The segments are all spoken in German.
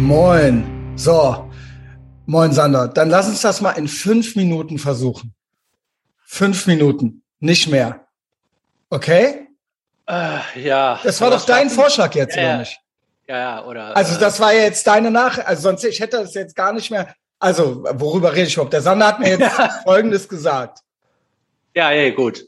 Moin. So. Moin, Sander. Dann lass uns das mal in fünf Minuten versuchen. Fünf Minuten. Nicht mehr. Okay? Äh, ja. Das war doch dein? Vorschlag jetzt, ja, oder nicht? Ja, ja, oder. Also, das war jetzt deine Nach, also sonst, ich hätte das jetzt gar nicht mehr, also, worüber rede ich überhaupt? Der Sander hat mir jetzt Folgendes gesagt. Ja, ja, gut.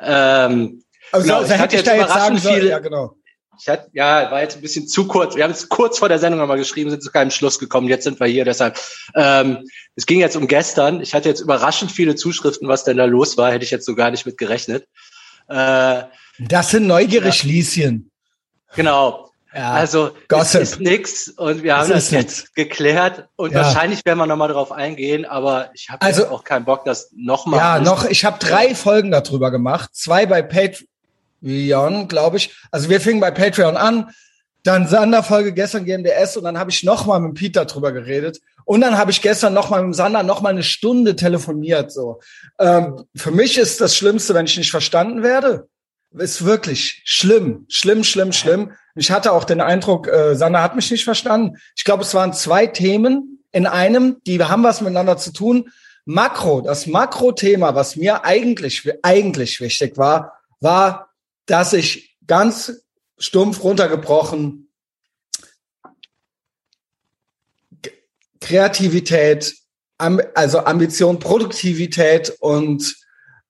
Ähm, also, genau, also hätte ich, da jetzt sagen sollen, ja, genau. Ich hatte, ja, war jetzt ein bisschen zu kurz. Wir haben es kurz vor der Sendung nochmal geschrieben, sind zu keinem Schluss gekommen. Jetzt sind wir hier. Deshalb, ähm, es ging jetzt um gestern. Ich hatte jetzt überraschend viele Zuschriften, was denn da los war. Hätte ich jetzt so gar nicht mit gerechnet. Äh, das sind neugierig ja. Lieschen. Genau. Ja, also Gossip. es ist nix und wir haben das, das jetzt geklärt und ja. wahrscheinlich werden wir nochmal drauf eingehen, aber ich habe also, auch keinen Bock, das nochmal. Ja, noch. Ich habe drei Folgen darüber gemacht, zwei bei Patreon Patreon, glaube ich. Also wir fingen bei Patreon an, dann Sander-Folge gestern GMDS und dann habe ich nochmal mit Peter drüber geredet. Und dann habe ich gestern nochmal mit Sander nochmal eine Stunde telefoniert. So, ähm, Für mich ist das Schlimmste, wenn ich nicht verstanden werde. Ist wirklich schlimm, schlimm, schlimm, schlimm. Ich hatte auch den Eindruck, äh, Sander hat mich nicht verstanden. Ich glaube, es waren zwei Themen in einem, die haben was miteinander zu tun. Makro, das Makro-Thema, was mir eigentlich, eigentlich wichtig war, war dass ich ganz stumpf runtergebrochen Kreativität, also Ambition, Produktivität und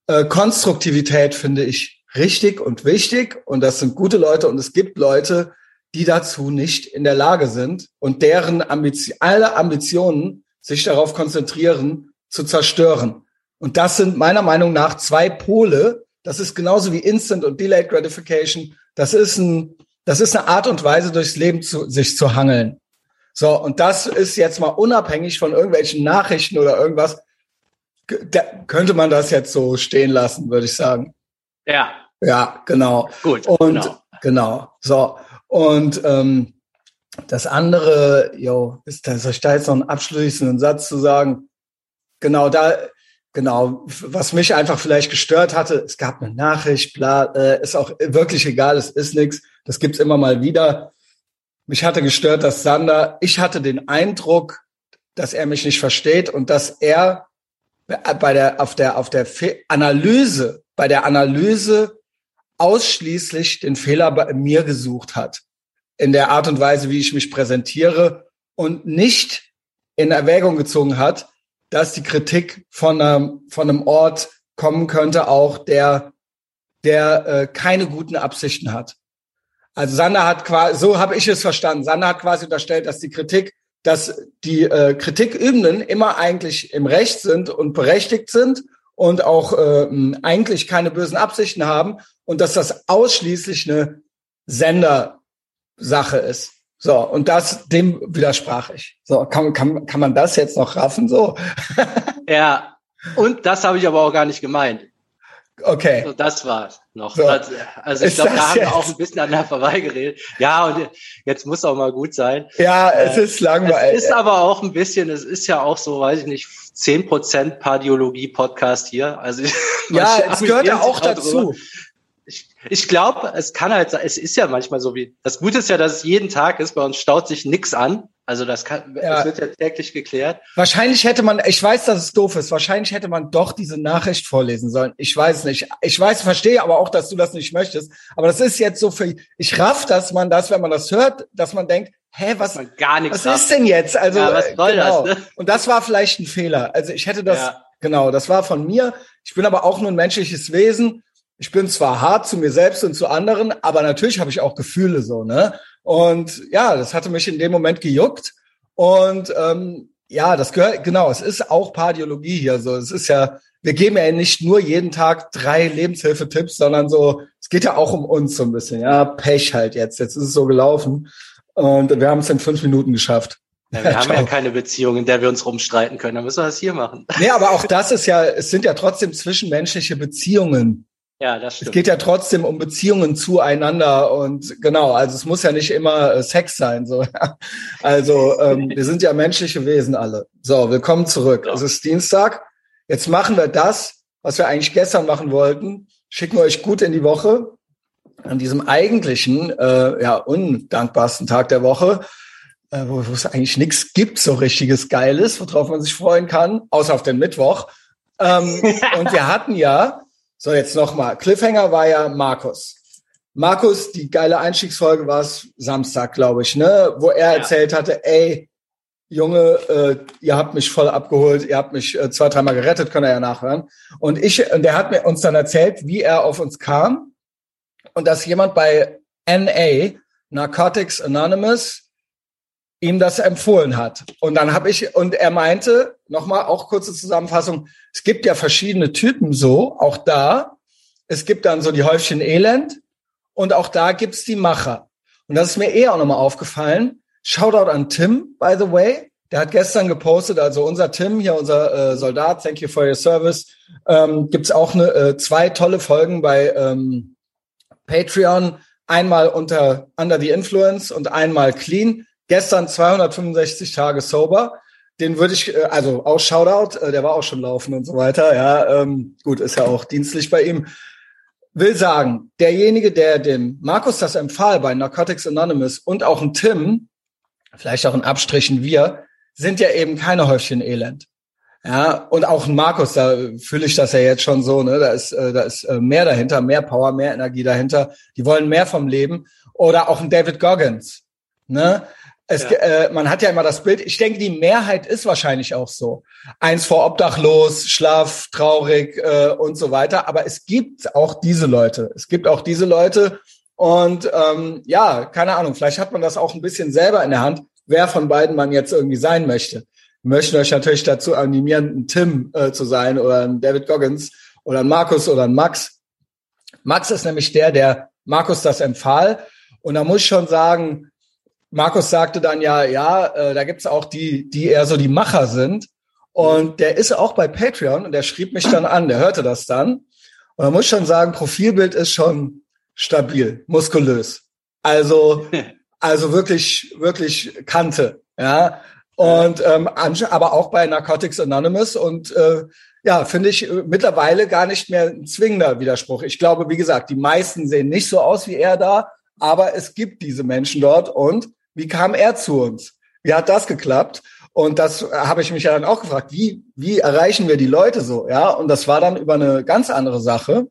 äh, Konstruktivität finde ich richtig und wichtig. Und das sind gute Leute und es gibt Leute, die dazu nicht in der Lage sind und deren Ambition, alle Ambitionen sich darauf konzentrieren, zu zerstören. Und das sind meiner Meinung nach zwei Pole, das ist genauso wie Instant und Delayed Gratification. Das ist ein, das ist eine Art und Weise, durchs Leben zu, sich zu hangeln. So, und das ist jetzt mal unabhängig von irgendwelchen Nachrichten oder irgendwas. Da könnte man das jetzt so stehen lassen, würde ich sagen. Ja. Ja, genau. Gut. Und genau. genau. So. Und ähm, das andere, jo, ist da, soll ich da jetzt noch einen abschließenden Satz zu sagen? Genau, da, Genau, was mich einfach vielleicht gestört hatte, es gab eine Nachricht, bla, äh, ist auch wirklich egal, es ist nichts, das gibt's immer mal wieder. Mich hatte gestört, dass Sander, ich hatte den Eindruck, dass er mich nicht versteht und dass er bei der auf der auf der Analyse, bei der Analyse ausschließlich den Fehler bei mir gesucht hat in der Art und Weise, wie ich mich präsentiere und nicht in Erwägung gezogen hat, dass die Kritik von einem, von einem Ort kommen könnte, auch der, der äh, keine guten Absichten hat. Also Sander hat quasi, so habe ich es verstanden, Sander hat quasi unterstellt, dass die Kritik, dass die äh, Kritikübenden immer eigentlich im Recht sind und berechtigt sind und auch äh, eigentlich keine bösen Absichten haben und dass das ausschließlich eine Sendersache ist. So, und das, dem widersprach ich. So, kann, kann, kann man das jetzt noch raffen? So. ja, und das habe ich aber auch gar nicht gemeint. Okay. So, das war's noch. So. Also ich glaube, da haben wir auch ein bisschen aneinander vorbeigeredet. Ja, und jetzt muss auch mal gut sein. Ja, es ist langweilig. Es ist aber auch ein bisschen, es ist ja auch so, weiß ich nicht, zehn Prozent Pardiologie-Podcast hier. Also ja, es gehört ja auch dazu. Drüber ich, ich glaube, es kann halt, es ist ja manchmal so wie, das Gute ist ja, dass es jeden Tag ist, bei uns staut sich nix an. Also das kann, ja. das wird ja täglich geklärt. Wahrscheinlich hätte man, ich weiß, dass es doof ist, wahrscheinlich hätte man doch diese Nachricht vorlesen sollen. Ich weiß nicht. Ich weiß, verstehe aber auch, dass du das nicht möchtest. Aber das ist jetzt so für, ich raff, dass man das, wenn man das hört, dass man denkt, hä, was, was ist denn jetzt? Also, ja, was soll genau. das, ne? Und das war vielleicht ein Fehler. Also ich hätte das, ja. genau, das war von mir. Ich bin aber auch nur ein menschliches Wesen ich bin zwar hart zu mir selbst und zu anderen, aber natürlich habe ich auch Gefühle so, ne? Und ja, das hatte mich in dem Moment gejuckt. Und ähm, ja, das gehört, genau, es ist auch Pardiologie hier. So, es ist ja, wir geben ja nicht nur jeden Tag drei Lebenshilfetipps, sondern so, es geht ja auch um uns so ein bisschen. Ja, Pech halt jetzt. Jetzt ist es so gelaufen. Und wir haben es in fünf Minuten geschafft. Ja, wir haben ja keine Beziehung, in der wir uns rumstreiten können. Dann müssen wir das hier machen. Nee, aber auch das ist ja, es sind ja trotzdem zwischenmenschliche Beziehungen. Ja, das stimmt. Es geht ja trotzdem um Beziehungen zueinander und genau, also es muss ja nicht immer äh, Sex sein. So. Also ähm, wir sind ja menschliche Wesen alle. So, willkommen zurück. Ja. Es ist Dienstag. Jetzt machen wir das, was wir eigentlich gestern machen wollten. Schicken wir euch gut in die Woche. An diesem eigentlichen, äh, ja, undankbarsten Tag der Woche. äh, wo, wo es eigentlich nichts gibt, so richtiges Geiles, worauf man sich freuen kann, außer auf den Mittwoch. Ähm, und wir hatten ja, so jetzt nochmal, Cliffhanger war ja Markus. Markus, die geile Einstiegsfolge war es Samstag, glaube ich, ne, wo er ja. erzählt hatte, ey, Junge, äh, ihr habt mich voll abgeholt, ihr habt mich äh, zwei, dreimal gerettet, könnt ihr ja nachhören. Und ich, und der hat mir uns dann erzählt, wie er auf uns kam und dass jemand bei NA, Narcotics Anonymous, ihm das empfohlen hat. Und dann habe ich, und er meinte, nochmal, auch kurze Zusammenfassung, es gibt ja verschiedene Typen so, auch da. Es gibt dann so die Häufchen Elend und auch da gibt's die Macher. Und das ist mir eher auch nochmal aufgefallen. Shoutout an Tim, by the way. Der hat gestern gepostet, also unser Tim, hier unser äh, Soldat, thank you for your service, ähm, gibt's auch eine, äh, zwei tolle Folgen bei ähm, Patreon. Einmal unter Under the Influence und einmal Clean. Gestern 265 Tage sober. Den würde ich, äh, also auch Shoutout, äh, der war auch schon laufen und so weiter. Ja, ähm, gut, ist ja auch dienstlich bei ihm. Will sagen, derjenige, der dem Markus das empfahl bei Narcotics Anonymous und auch ein Tim, vielleicht auch ein Abstrichen wir, sind ja eben keine Häufchen Elend. Ja, und auch ein Markus, da fühle ich das ja jetzt schon so, ne? Da ist, äh, da ist äh, mehr dahinter, mehr Power, mehr Energie dahinter. Die wollen mehr vom Leben. Oder auch ein David Goggins. Ne? Es, ja. äh, man hat ja immer das Bild, ich denke, die Mehrheit ist wahrscheinlich auch so. Eins vor obdachlos, schlaff, traurig äh, und so weiter. Aber es gibt auch diese Leute. Es gibt auch diese Leute. Und ähm, ja, keine Ahnung, vielleicht hat man das auch ein bisschen selber in der Hand, wer von beiden man jetzt irgendwie sein möchte. Wir möchten euch natürlich dazu animieren, ein Tim äh, zu sein oder ein David Goggins oder ein Markus oder ein Max. Max ist nämlich der, der Markus das empfahl. Und da muss ich schon sagen, Markus sagte dann ja, ja, äh, da gibt's auch die, die eher so die Macher sind. Und der ist auch bei Patreon und der schrieb mich dann an, der hörte das dann. Und man muss schon sagen, Profilbild ist schon stabil, muskulös. Also, also wirklich, wirklich Kante, ja. Und ähm, aber auch bei Narcotics Anonymous und äh, ja, finde ich äh, mittlerweile gar nicht mehr ein zwingender Widerspruch. Ich glaube, wie gesagt, die meisten sehen nicht so aus wie er da, aber es gibt diese Menschen dort und wie kam er zu uns? Wie hat das geklappt? Und das habe ich mich ja dann auch gefragt, wie, wie erreichen wir die Leute so? Ja, und das war dann über eine ganz andere Sache.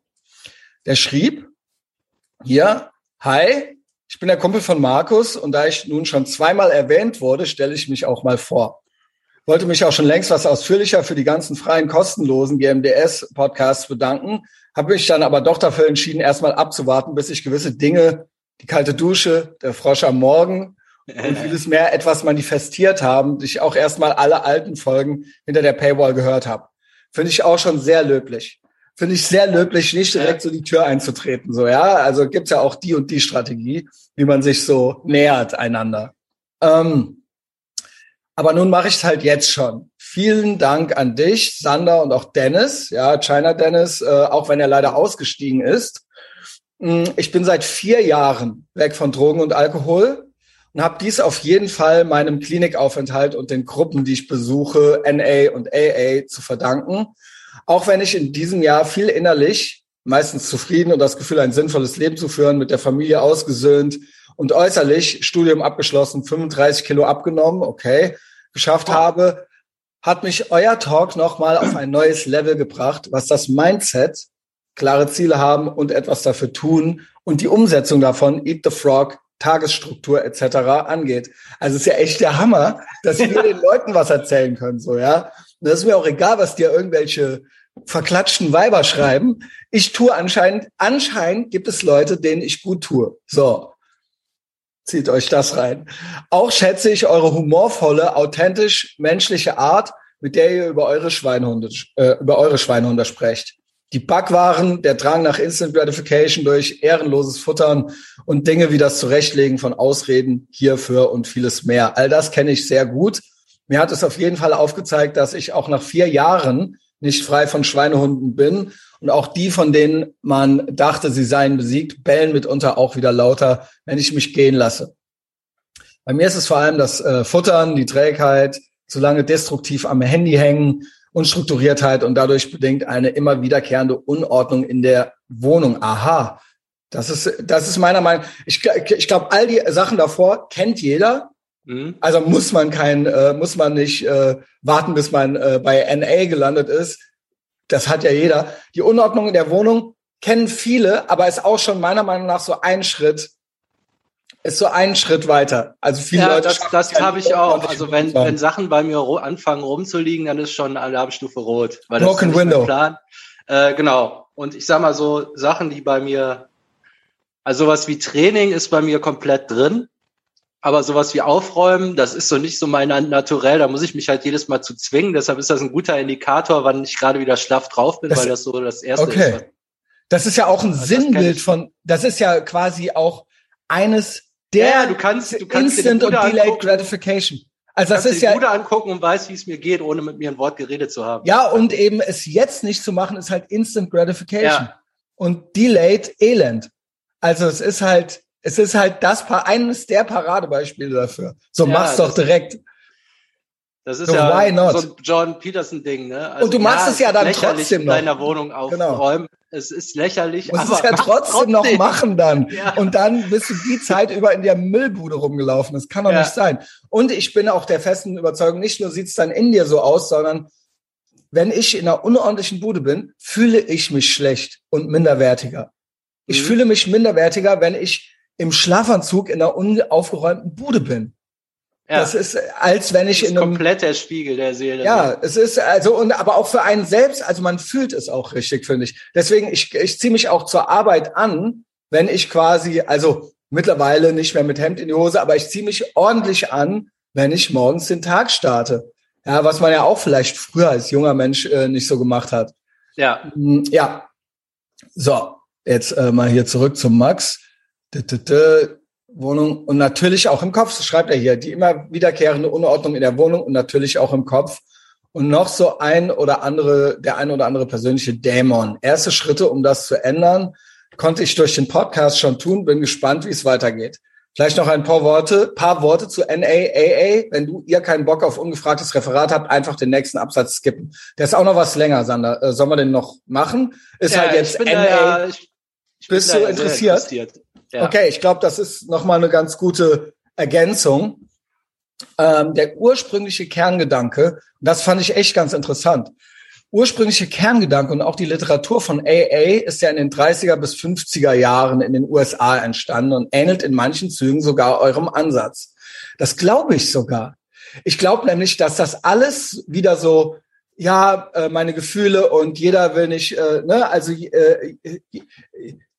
Der schrieb hier, hi, ich bin der Kumpel von Markus und da ich nun schon zweimal erwähnt wurde, stelle ich mich auch mal vor. Wollte mich auch schon längst was ausführlicher für die ganzen freien, kostenlosen GMDS-Podcasts bedanken, habe mich dann aber doch dafür entschieden, erstmal abzuwarten, bis ich gewisse Dinge, die kalte Dusche, der Frosch am Morgen und vieles mehr etwas manifestiert haben, ich auch erstmal alle alten Folgen hinter der Paywall gehört habe. Finde ich auch schon sehr löblich. Finde ich sehr löblich, nicht direkt so die Tür einzutreten. So, ja. Also gibt's ja auch die und die Strategie, wie man sich so nähert einander. Ähm, aber nun mache ich es halt jetzt schon. Vielen Dank an dich, Sander und auch Dennis, ja, China Dennis, äh, auch wenn er leider ausgestiegen ist. Mm, ich bin seit vier Jahren weg von Drogen und Alkohol und habe dies auf jeden Fall meinem Klinikaufenthalt und den Gruppen, die ich besuche, NA und AA, zu verdanken. Auch wenn ich in diesem Jahr viel innerlich, meistens zufrieden und das Gefühl, ein sinnvolles Leben zu führen, mit der Familie ausgesöhnt und äußerlich Studium abgeschlossen, 35 Kilo abgenommen, okay, geschafft habe, hat mich euer Talk nochmal auf ein neues Level gebracht, was das Mindset, klare Ziele haben und etwas dafür tun und die Umsetzung davon, Eat the Frog, Tagesstruktur etc. angeht. Also es ist ja echt der Hammer, dass wir den Leuten was erzählen können, so ja. Und das ist mir auch egal, was dir irgendwelche verklatschten Weiber schreiben. Ich tue anscheinend, anscheinend gibt es Leute, denen ich gut tue. So. Zieht euch das rein. Auch schätze ich eure humorvolle, authentisch menschliche Art, mit der ihr über eure Schweinhunde, äh, über eure Schweinhunde sprecht die Backwaren, der Drang nach Instant Gratification durch ehrenloses Futtern und Dinge wie das Zurechtlegen von Ausreden hierfür und vieles mehr. All das kenne ich sehr gut. Mir hat es auf jeden Fall aufgezeigt, dass ich auch nach vier Jahren nicht frei von Schweinehunden bin. Und auch die, von denen man dachte, sie seien besiegt, bellen mitunter auch wieder lauter, wenn ich mich gehen lasse. Bei mir ist es vor allem das äh, Futtern, die Trägheit, zu lange destruktiv am Handy hängen Unstrukturiertheit und dadurch bedingt eine immer wiederkehrende Unordnung in der Wohnung. Aha. Das ist, das ist meiner Meinung. Ich, ich glaube, all die Sachen davor kennt jeder. Mhm. Also muss man kein, äh, muss man nicht äh, warten, bis man äh, bei NA gelandet ist. Das hat ja jeder. Die Unordnung in der Wohnung kennen viele, aber ist auch schon meiner Meinung nach so ein Schritt, ist so ein Schritt weiter. Also viele ja, Leute. Das, das habe ich auch. Also wenn, wenn Sachen bei mir anfangen rumzuliegen, dann ist schon Alarmstufe rot. Weil Broken Window. Plan. Äh, genau. Und ich sag mal so, Sachen, die bei mir, also sowas wie Training ist bei mir komplett drin. Aber sowas wie Aufräumen, das ist so nicht so mein Naturell. Da muss ich mich halt jedes Mal zu zwingen. Deshalb ist das ein guter Indikator, wann ich gerade wieder schlaff drauf bin, das, weil das so das erste okay. ist. Das ist ja auch ein also Sinnbild von, das ist ja quasi auch eines der ja, du kannst, du kannst Instant und Delayed angucken. Gratification. Also das ist ja Bude angucken und weiß, wie es mir geht, ohne mit mir ein Wort geredet zu haben. Ja, und eben es jetzt nicht zu machen, ist halt Instant Gratification. Ja. Und Delayed Elend. Also es ist halt, es ist halt das eines der Paradebeispiele dafür. So ja, mach's doch direkt. Das ist so, ja so ein John Peterson Ding, ne? Also, und du machst ja, es ja dann trotzdem noch. in deiner Wohnung aufräumen. Genau. Es ist lächerlich, du musst aber es ja trotzdem, trotzdem, noch machen dann. Ja. Und dann bist du die Zeit über in der Müllbude rumgelaufen. Das kann doch ja. nicht sein. Und ich bin auch der festen Überzeugung, nicht nur sieht's dann in dir so aus, sondern wenn ich in einer unordentlichen Bude bin, fühle ich mich schlecht und minderwertiger. Ich mhm. fühle mich minderwertiger, wenn ich im Schlafanzug in einer unaufgeräumten Bude bin. Ja. Das ist, als wenn ich das ist in einem, komplett der Spiegel der Seele. Ja, es ist also und aber auch für einen selbst, also man fühlt es auch richtig, finde ich. Deswegen ich ich ziehe mich auch zur Arbeit an, wenn ich quasi also mittlerweile nicht mehr mit Hemd in die Hose, aber ich ziehe mich ordentlich an, wenn ich morgens den Tag starte. Ja, was man ja auch vielleicht früher als junger Mensch äh, nicht so gemacht hat. Ja. Hm, ja. So, jetzt äh, mal hier zurück zum Max. Wohnung und natürlich auch im Kopf, so schreibt er hier, die immer wiederkehrende Unordnung in der Wohnung und natürlich auch im Kopf. Und noch so ein oder andere, der ein oder andere persönliche Dämon. Erste Schritte, um das zu ändern, konnte ich durch den Podcast schon tun. Bin gespannt, wie es weitergeht. Vielleicht noch ein paar Worte, paar Worte zu NAAA. Wenn du ihr keinen Bock auf ungefragtes Referat habt, einfach den nächsten Absatz skippen. Der ist auch noch was länger, Sander. Äh, sollen wir den noch machen? Ist ja, halt jetzt NA. Ja, Bist du interessiert? interessiert. Ja. Okay, ich glaube, das ist nochmal eine ganz gute Ergänzung. Ähm, der ursprüngliche Kerngedanke, das fand ich echt ganz interessant. Ursprüngliche Kerngedanke und auch die Literatur von AA ist ja in den 30er bis 50er Jahren in den USA entstanden und ähnelt in manchen Zügen sogar eurem Ansatz. Das glaube ich sogar. Ich glaube nämlich, dass das alles wieder so ja, äh, meine Gefühle und jeder will nicht, äh, ne, also äh,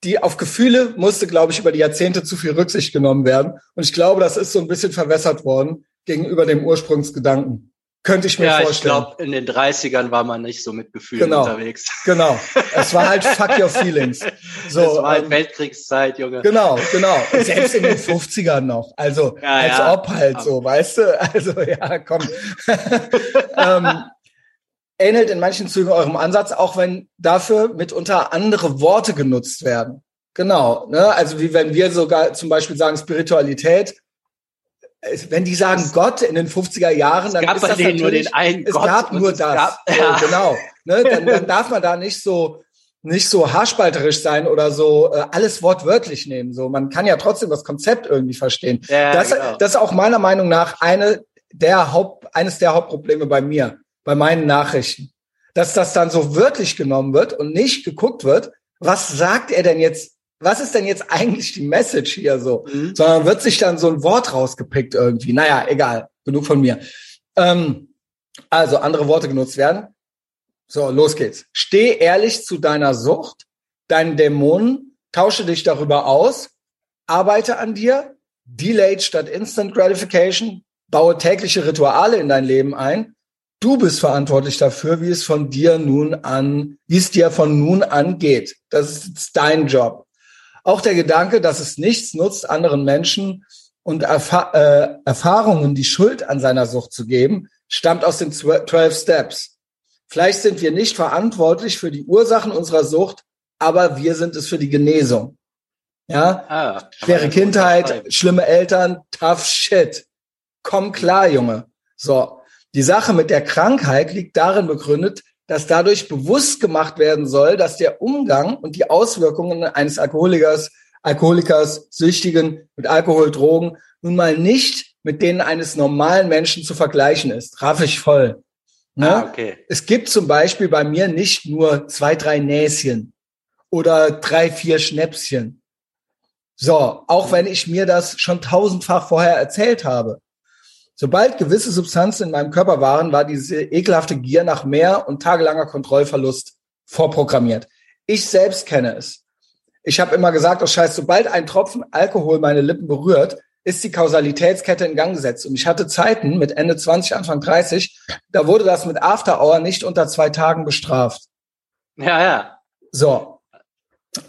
die auf Gefühle musste, glaube ich, über die Jahrzehnte zu viel Rücksicht genommen werden. Und ich glaube, das ist so ein bisschen verwässert worden gegenüber dem Ursprungsgedanken. Könnte ich mir ja, vorstellen. ich glaube, in den 30ern war man nicht so mit Gefühlen genau, unterwegs. Genau. Es war halt fuck your feelings. So, es war halt ähm, Weltkriegszeit, Junge. Genau, genau. Selbst in den 50ern noch. Also, ja, als ja. ob halt so, weißt du? Also, ja, komm. ähm, ähnelt in manchen Zügen eurem Ansatz, auch wenn dafür mitunter andere Worte genutzt werden. Genau. Ne? Also wie wenn wir sogar zum Beispiel sagen Spiritualität, wenn die sagen Gott in den 50er Jahren, dann gab ist das nur den einen es Gott gab nur das. Gab, ja. so, genau. Ne? Dann, dann darf man da nicht so nicht so haarspalterisch sein oder so äh, alles wortwörtlich nehmen. So, man kann ja trotzdem das Konzept irgendwie verstehen. Ja, das, genau. das ist auch meiner Meinung nach eine der Haupt, eines der Hauptprobleme bei mir bei meinen Nachrichten, dass das dann so wörtlich genommen wird und nicht geguckt wird, was sagt er denn jetzt, was ist denn jetzt eigentlich die Message hier so, mhm. sondern wird sich dann so ein Wort rausgepickt irgendwie. Naja, egal, genug von mir. Ähm, also andere Worte genutzt werden. So, los geht's. Steh ehrlich zu deiner Sucht, deinen Dämonen, tausche dich darüber aus, arbeite an dir, delayed statt instant gratification, baue tägliche Rituale in dein Leben ein Du bist verantwortlich dafür, wie es von dir nun an, wie es dir von nun an geht. Das ist dein Job. Auch der Gedanke, dass es nichts nutzt, anderen Menschen und Erfa äh, Erfahrungen die Schuld an seiner Sucht zu geben, stammt aus den 12 Steps. Vielleicht sind wir nicht verantwortlich für die Ursachen unserer Sucht, aber wir sind es für die Genesung. Ja, ah, schwere Kindheit, schlimme Eltern, tough shit. Komm klar, Junge. So, die Sache mit der Krankheit liegt darin begründet, dass dadurch bewusst gemacht werden soll, dass der Umgang und die Auswirkungen eines Alkoholikers, Alkoholikers, Süchtigen mit Alkohol, Drogen nun mal nicht mit denen eines normalen Menschen zu vergleichen ist. Raff ich voll. Ne? Ah, okay. Es gibt zum Beispiel bei mir nicht nur zwei, drei Näschen oder drei, vier Schnäpschen. So, auch wenn ich mir das schon tausendfach vorher erzählt habe. Sobald gewisse Substanzen in meinem Körper waren, war diese ekelhafte Gier nach mehr und tagelanger Kontrollverlust vorprogrammiert. Ich selbst kenne es. Ich habe immer gesagt, oh Scheiß, sobald ein Tropfen Alkohol meine Lippen berührt, ist die Kausalitätskette in Gang gesetzt. Und ich hatte Zeiten mit Ende 20, Anfang 30, da wurde das mit After Hour nicht unter zwei Tagen bestraft. Ja, ja. So.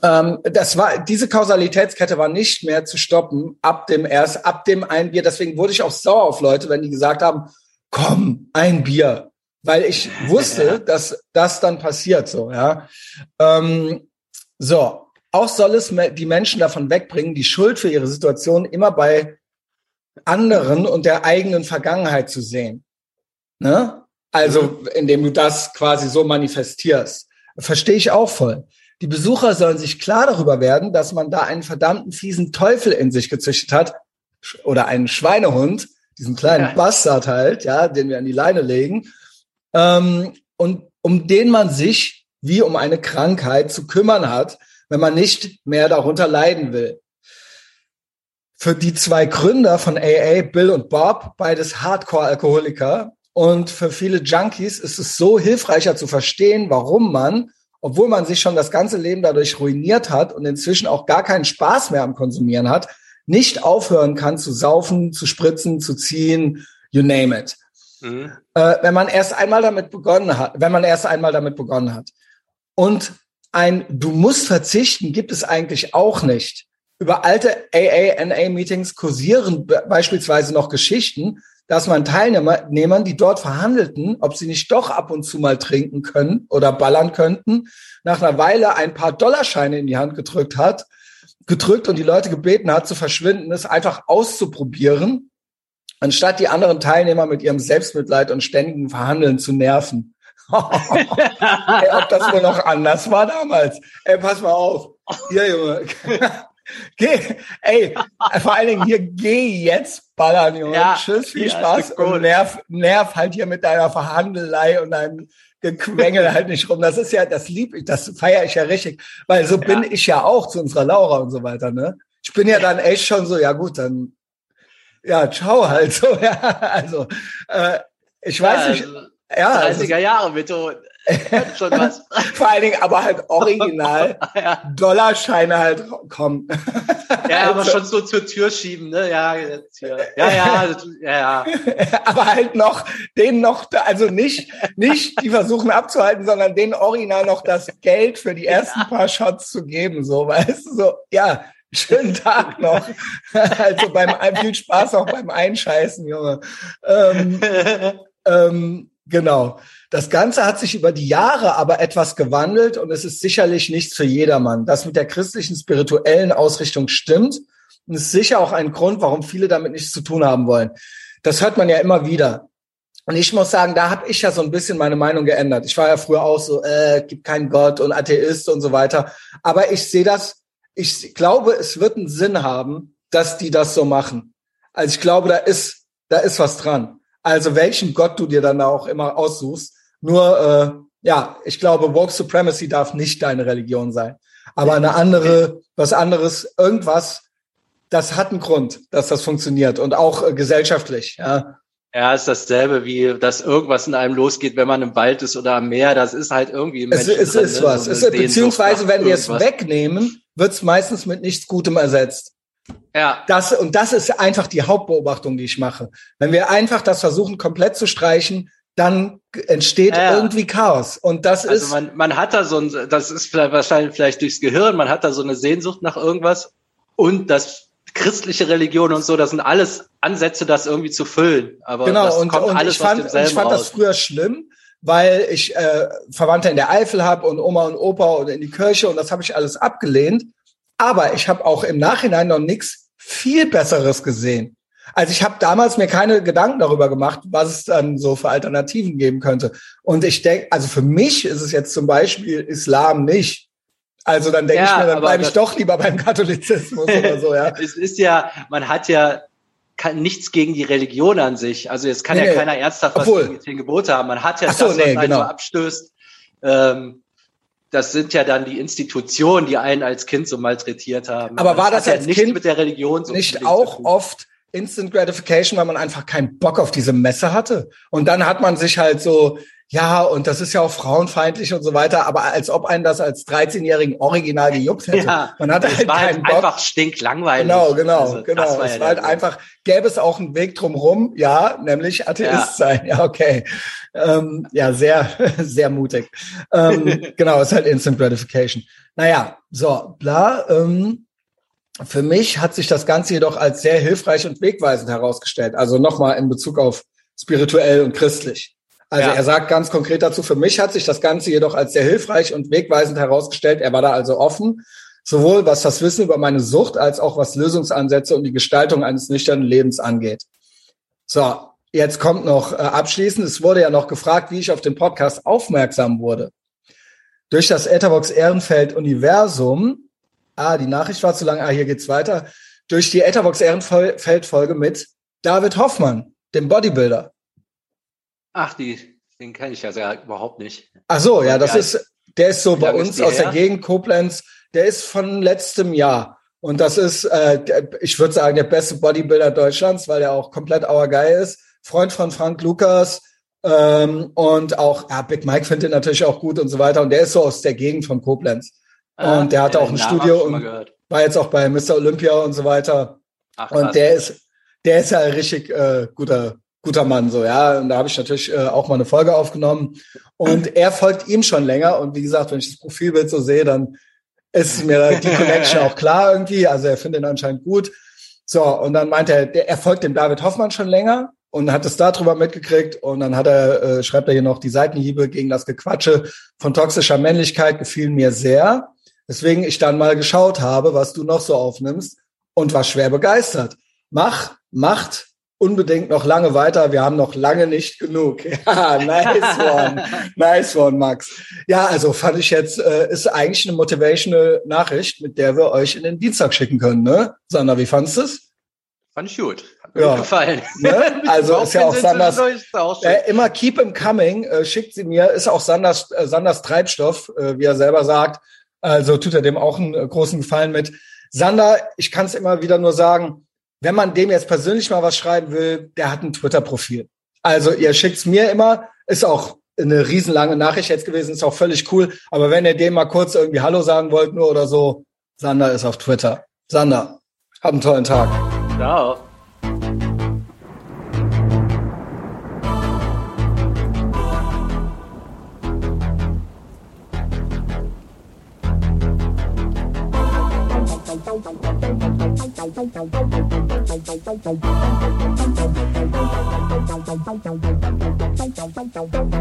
Ähm, das war, diese Kausalitätskette war nicht mehr zu stoppen ab dem erst, ab dem ein Bier. Deswegen wurde ich auch sauer auf Leute, wenn die gesagt haben, komm, ein Bier. Weil ich wusste, dass das dann passiert, so, ja. Ähm, so. Auch soll es die Menschen davon wegbringen, die Schuld für ihre Situation immer bei anderen und der eigenen Vergangenheit zu sehen. Ne? Also, mhm. indem du das quasi so manifestierst. Verstehe ich auch voll. Die Besucher sollen sich klar darüber werden, dass man da einen verdammten fiesen Teufel in sich gezüchtet hat oder einen Schweinehund, diesen kleinen ja. Bastard halt, ja, den wir an die Leine legen, ähm, und um den man sich wie um eine Krankheit zu kümmern hat, wenn man nicht mehr darunter leiden will. Für die zwei Gründer von AA, Bill und Bob, beides Hardcore-Alkoholiker, und für viele Junkies ist es so hilfreicher zu verstehen, warum man, obwohl man sich schon das ganze Leben dadurch ruiniert hat und inzwischen auch gar keinen Spaß mehr am Konsumieren hat, nicht aufhören kann zu saufen, zu spritzen, zu ziehen, you name it. Mhm. Äh, wenn man erst einmal damit begonnen hat, wenn man erst einmal damit begonnen hat. Und ein Du musst verzichten gibt es eigentlich auch nicht. Über alte AA-NA-Meetings kursieren beispielsweise noch Geschichten, dass man Teilnehmern, die dort verhandelten, ob sie nicht doch ab und zu mal trinken können oder ballern könnten, nach einer Weile ein paar Dollarscheine in die Hand gedrückt hat, gedrückt und die Leute gebeten hat, zu verschwinden, es einfach auszuprobieren, anstatt die anderen Teilnehmer mit ihrem Selbstmitleid und ständigen Verhandeln zu nerven. Ey, ob das wohl noch anders war damals. Ey, pass mal auf. Hier, Junge. Geh, ey, vor allen Dingen hier, geh jetzt ballern, Junge. Ja, Tschüss, viel Spaß und nerv, nerv halt hier mit deiner Verhandelei und deinem Gequengel halt nicht rum. Das ist ja, das lieb ich, das feiere ich ja richtig, weil so ja. bin ich ja auch zu unserer Laura und so weiter, ne? Ich bin ja dann echt schon so, ja gut, dann, ja, ciao halt so, ja, also, äh, ich weiß ja, nicht, also ja, 30er Jahre Methode. Schon was. Vor allen Dingen aber halt original ja. Dollarscheine halt kommen. Ja, aber also, schon so zur Tür schieben, ne? Ja, ja, ja, ja, ja. Aber halt noch, den noch, also nicht, nicht die versuchen abzuhalten, sondern den original noch das Geld für die ersten ja. paar Shots zu geben, so, weißt du, so, ja, schönen Tag noch. Also beim, viel Spaß auch beim Einscheißen, Junge. Ähm, ähm, Genau. Das Ganze hat sich über die Jahre aber etwas gewandelt und es ist sicherlich nichts für jedermann. Das mit der christlichen spirituellen Ausrichtung stimmt und ist sicher auch ein Grund, warum viele damit nichts zu tun haben wollen. Das hört man ja immer wieder. Und ich muss sagen, da habe ich ja so ein bisschen meine Meinung geändert. Ich war ja früher auch so, äh, gibt keinen Gott und Atheist und so weiter. Aber ich sehe das, ich glaube, es wird einen Sinn haben, dass die das so machen. Also ich glaube, da ist, da ist was dran. Also welchen Gott du dir dann auch immer aussuchst. Nur, äh, ja, ich glaube, Woke Supremacy darf nicht deine Religion sein. Aber eine andere, was anderes, irgendwas, das hat einen Grund, dass das funktioniert und auch äh, gesellschaftlich, ja. Ja, ist dasselbe wie, dass irgendwas in einem losgeht, wenn man im Wald ist oder am Meer. Das ist halt irgendwie im Menschen Es, es drin, ist ne? was. Es beziehungsweise, wenn wir es wegnehmen, wird es meistens mit nichts Gutem ersetzt. Ja. Das, und das ist einfach die Hauptbeobachtung, die ich mache. Wenn wir einfach das versuchen, komplett zu streichen, dann entsteht ja. irgendwie Chaos. Und das also ist. Man, man hat da so ein, das ist vielleicht wahrscheinlich vielleicht durchs Gehirn, man hat da so eine Sehnsucht nach irgendwas und das christliche Religion und so, das sind alles Ansätze, das irgendwie zu füllen. Aber genau, das und, und ich fand, ich fand das früher schlimm, weil ich äh, Verwandte in der Eifel habe und Oma und Opa und in die Kirche und das habe ich alles abgelehnt. Aber ich habe auch im Nachhinein noch nichts viel Besseres gesehen. Also ich habe damals mir keine Gedanken darüber gemacht, was es dann so für Alternativen geben könnte. Und ich denke, also für mich ist es jetzt zum Beispiel Islam nicht. Also dann denke ja, ich mir, dann bleibe ich doch lieber beim Katholizismus oder so, ja. Es ist ja, man hat ja kann nichts gegen die Religion an sich. Also es kann nee, ja nee. keiner ernsthaft was gegen die zehn Gebote haben. Man hat ja so, das, nee, was genau. so abstößt. Ähm, das sind ja dann die Institutionen, die einen als Kind so malträtiert haben. Aber war das, das als ja Kind mit der Religion so nicht auch oft Instant Gratification, weil man einfach keinen Bock auf diese Messe hatte? Und dann hat man sich halt so ja, und das ist ja auch frauenfeindlich und so weiter, aber als ob einen das als 13-jährigen Original gejuckt hätte. Ja, Man hatte halt war keinen halt Bock. einfach stinklangweilig. Genau, genau, also, genau. Es ja war halt Sinn. einfach, gäbe es auch einen Weg drumherum, ja, nämlich Atheist ja. sein. Ja, okay. Ähm, ja, sehr, sehr mutig. Ähm, genau, ist halt Instant Gratification. Naja, so, bla. Ähm, für mich hat sich das Ganze jedoch als sehr hilfreich und wegweisend herausgestellt. Also nochmal in Bezug auf spirituell und christlich. Also ja. er sagt ganz konkret dazu, für mich hat sich das Ganze jedoch als sehr hilfreich und wegweisend herausgestellt. Er war da also offen, sowohl was das Wissen über meine Sucht als auch was Lösungsansätze und die Gestaltung eines nüchternen Lebens angeht. So, jetzt kommt noch äh, abschließend, es wurde ja noch gefragt, wie ich auf den Podcast aufmerksam wurde. Durch das Etherbox Ehrenfeld Universum, ah, die Nachricht war zu lang, ah, hier geht's weiter, durch die Etherbox Ehrenfeld Folge mit David Hoffmann, dem Bodybuilder. Ach, die, den kenne ich ja überhaupt nicht. Ach so, ja, das ist, der ist so bei uns aus her? der Gegend Koblenz. Der ist von letztem Jahr. Und das ist, äh, ich würde sagen, der beste Bodybuilder Deutschlands, weil der auch komplett auergeil ist. Freund von Frank Lukas. Ähm, und auch, ja, Big Mike findet ihn natürlich auch gut und so weiter. Und der ist so aus der Gegend von Koblenz. Ah, und der hatte auch ein Studio und war jetzt auch bei Mr. Olympia und so weiter. Ach, und der ist, der ist ja richtig äh, guter guter Mann, so, ja. Und da habe ich natürlich äh, auch mal eine Folge aufgenommen. Und er folgt ihm schon länger. Und wie gesagt, wenn ich das Profilbild so sehe, dann ist mir die Connection auch klar irgendwie. Also er findet ihn anscheinend gut. So, und dann meinte er, der, er folgt dem David Hoffmann schon länger und hat es darüber mitgekriegt. Und dann hat er, äh, schreibt er hier noch, die Seitenhiebe gegen das Gequatsche von toxischer Männlichkeit gefielen mir sehr. Deswegen ich dann mal geschaut habe, was du noch so aufnimmst und war schwer begeistert. Mach, macht unbedingt noch lange weiter. Wir haben noch lange nicht genug. Ja, nice one. nice one, Max. Ja, also fand ich jetzt, äh, ist eigentlich eine motivational Nachricht, mit der wir euch in den Dienstag schicken können, ne? Sandra, wie fandest du es? Fand ich gut. Hat mir ja. gefallen. Ne? Also ist ja auch Sanders, äh, immer keep him coming, äh, schickt sie mir, ist auch Sanders, äh, Sanders Treibstoff, äh, wie er selber sagt. Also tut er dem auch einen äh, großen Gefallen mit. Sander, ich kann es immer wieder nur sagen, wenn man dem jetzt persönlich mal was schreiben will, der hat ein Twitter-Profil. Also ihr schickt's mir immer, ist auch eine riesenlange Nachricht jetzt gewesen, ist auch völlig cool. Aber wenn ihr dem mal kurz irgendwie Hallo sagen wollt nur oder so, Sander ist auf Twitter. Sander, hab einen tollen Tag. Ciao. Thank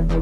you.